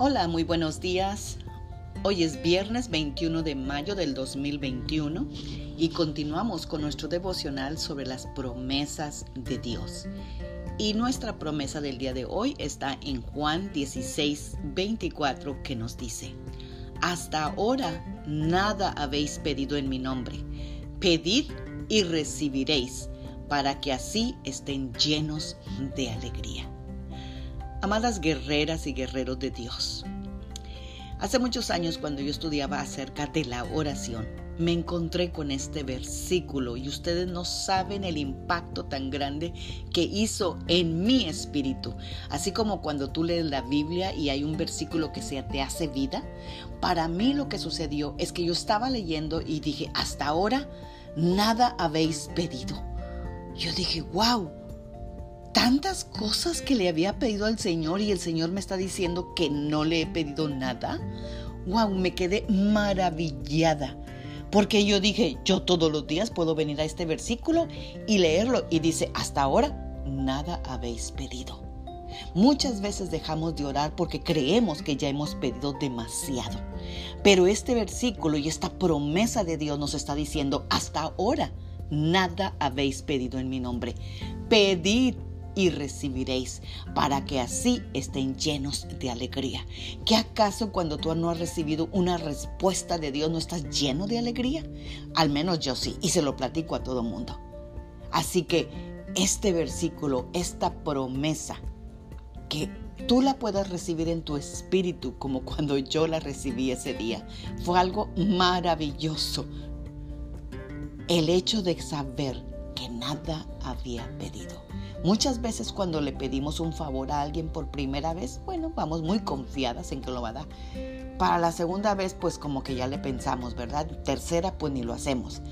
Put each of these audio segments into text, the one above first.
Hola, muy buenos días. Hoy es viernes 21 de mayo del 2021 y continuamos con nuestro devocional sobre las promesas de Dios. Y nuestra promesa del día de hoy está en Juan 16, 24 que nos dice, Hasta ahora nada habéis pedido en mi nombre. Pedid y recibiréis, para que así estén llenos de alegría. Amadas guerreras y guerreros de Dios, hace muchos años cuando yo estudiaba acerca de la oración, me encontré con este versículo y ustedes no saben el impacto tan grande que hizo en mi espíritu. Así como cuando tú lees la Biblia y hay un versículo que se te hace vida, para mí lo que sucedió es que yo estaba leyendo y dije, hasta ahora nada habéis pedido. Yo dije, wow, tantas cosas que le había pedido al Señor y el Señor me está diciendo que no le he pedido nada. Wow, me quedé maravillada. Porque yo dije, yo todos los días puedo venir a este versículo y leerlo. Y dice, hasta ahora nada habéis pedido. Muchas veces dejamos de orar porque creemos que ya hemos pedido demasiado. Pero este versículo y esta promesa de Dios nos está diciendo, hasta ahora nada habéis pedido en mi nombre. Pedid y recibiréis, para que así estén llenos de alegría. ¿Qué acaso cuando tú no has recibido una respuesta de Dios no estás lleno de alegría? Al menos yo sí, y se lo platico a todo mundo. Así que este versículo, esta promesa, que tú la puedas recibir en tu espíritu como cuando yo la recibí ese día, fue algo maravilloso. El hecho de saber que nada había pedido. Muchas veces cuando le pedimos un favor a alguien por primera vez, bueno, vamos muy confiadas en que lo va a dar. Para la segunda vez, pues como que ya le pensamos, ¿verdad? Tercera, pues ni lo hacemos.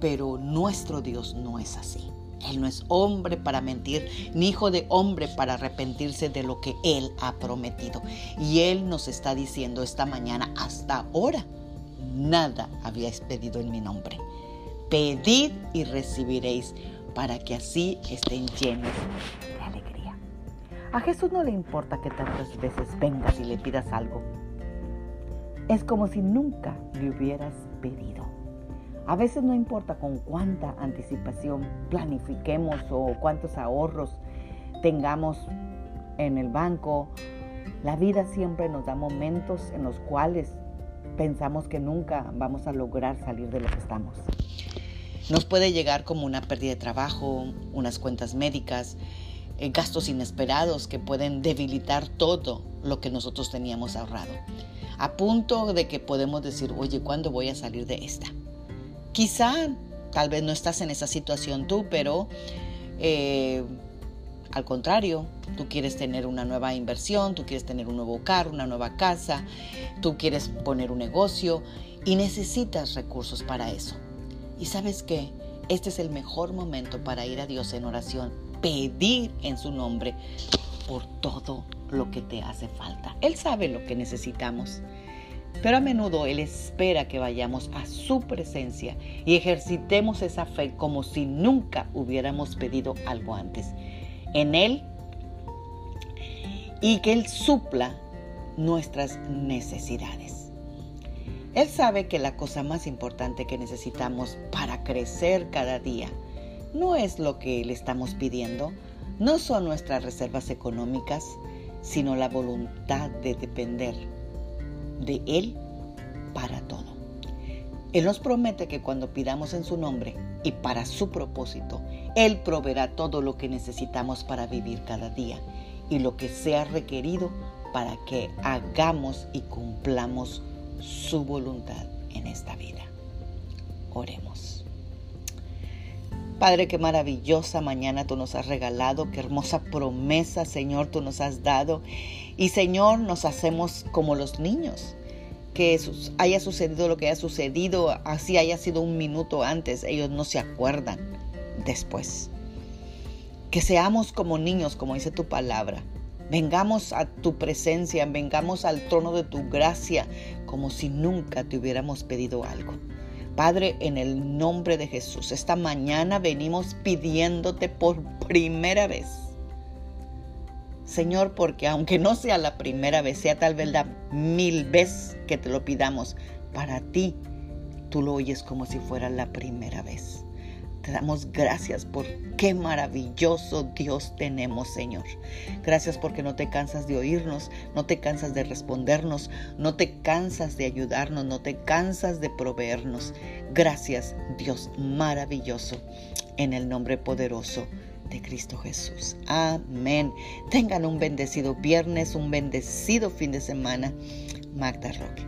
Pero nuestro Dios no es así. Él no es hombre para mentir, ni hijo de hombre para arrepentirse de lo que Él ha prometido. Y Él nos está diciendo esta mañana, hasta ahora, nada habíais pedido en mi nombre. Pedid y recibiréis para que así estén llenos de alegría. A Jesús no le importa que tantas veces vengas y le pidas algo. Es como si nunca le hubieras pedido. A veces no importa con cuánta anticipación planifiquemos o cuántos ahorros tengamos en el banco, la vida siempre nos da momentos en los cuales pensamos que nunca vamos a lograr salir de lo que estamos. Nos puede llegar como una pérdida de trabajo, unas cuentas médicas, eh, gastos inesperados que pueden debilitar todo lo que nosotros teníamos ahorrado. A punto de que podemos decir, oye, ¿cuándo voy a salir de esta? Quizá, tal vez no estás en esa situación tú, pero eh, al contrario, tú quieres tener una nueva inversión, tú quieres tener un nuevo carro, una nueva casa, tú quieres poner un negocio y necesitas recursos para eso. Y sabes qué, este es el mejor momento para ir a Dios en oración, pedir en su nombre por todo lo que te hace falta. Él sabe lo que necesitamos. Pero a menudo Él espera que vayamos a su presencia y ejercitemos esa fe como si nunca hubiéramos pedido algo antes. En Él y que Él supla nuestras necesidades. Él sabe que la cosa más importante que necesitamos para crecer cada día no es lo que le estamos pidiendo, no son nuestras reservas económicas, sino la voluntad de depender de Él. Él nos promete que cuando pidamos en su nombre y para su propósito, Él proveerá todo lo que necesitamos para vivir cada día y lo que sea requerido para que hagamos y cumplamos su voluntad en esta vida. Oremos. Padre, qué maravillosa mañana tú nos has regalado, qué hermosa promesa, Señor, tú nos has dado. Y Señor, nos hacemos como los niños. Que haya sucedido lo que haya sucedido, así haya sido un minuto antes, ellos no se acuerdan después. Que seamos como niños, como dice tu palabra, Vengamos a tu presencia, vengamos al trono de tu gracia, como si nunca te hubiéramos pedido algo. Padre, en el nombre de Jesús, esta mañana venimos pidiéndote por primera vez Señor, porque aunque no sea la primera vez, sea tal vez la mil veces que te lo pidamos, para ti tú lo oyes como si fuera la primera vez. Te damos gracias por qué maravilloso Dios tenemos, Señor. Gracias porque no te cansas de oírnos, no te cansas de respondernos, no te cansas de ayudarnos, no te cansas de proveernos. Gracias, Dios maravilloso, en el nombre poderoso de Cristo Jesús. Amén. Tengan un bendecido viernes, un bendecido fin de semana. Magda Roque.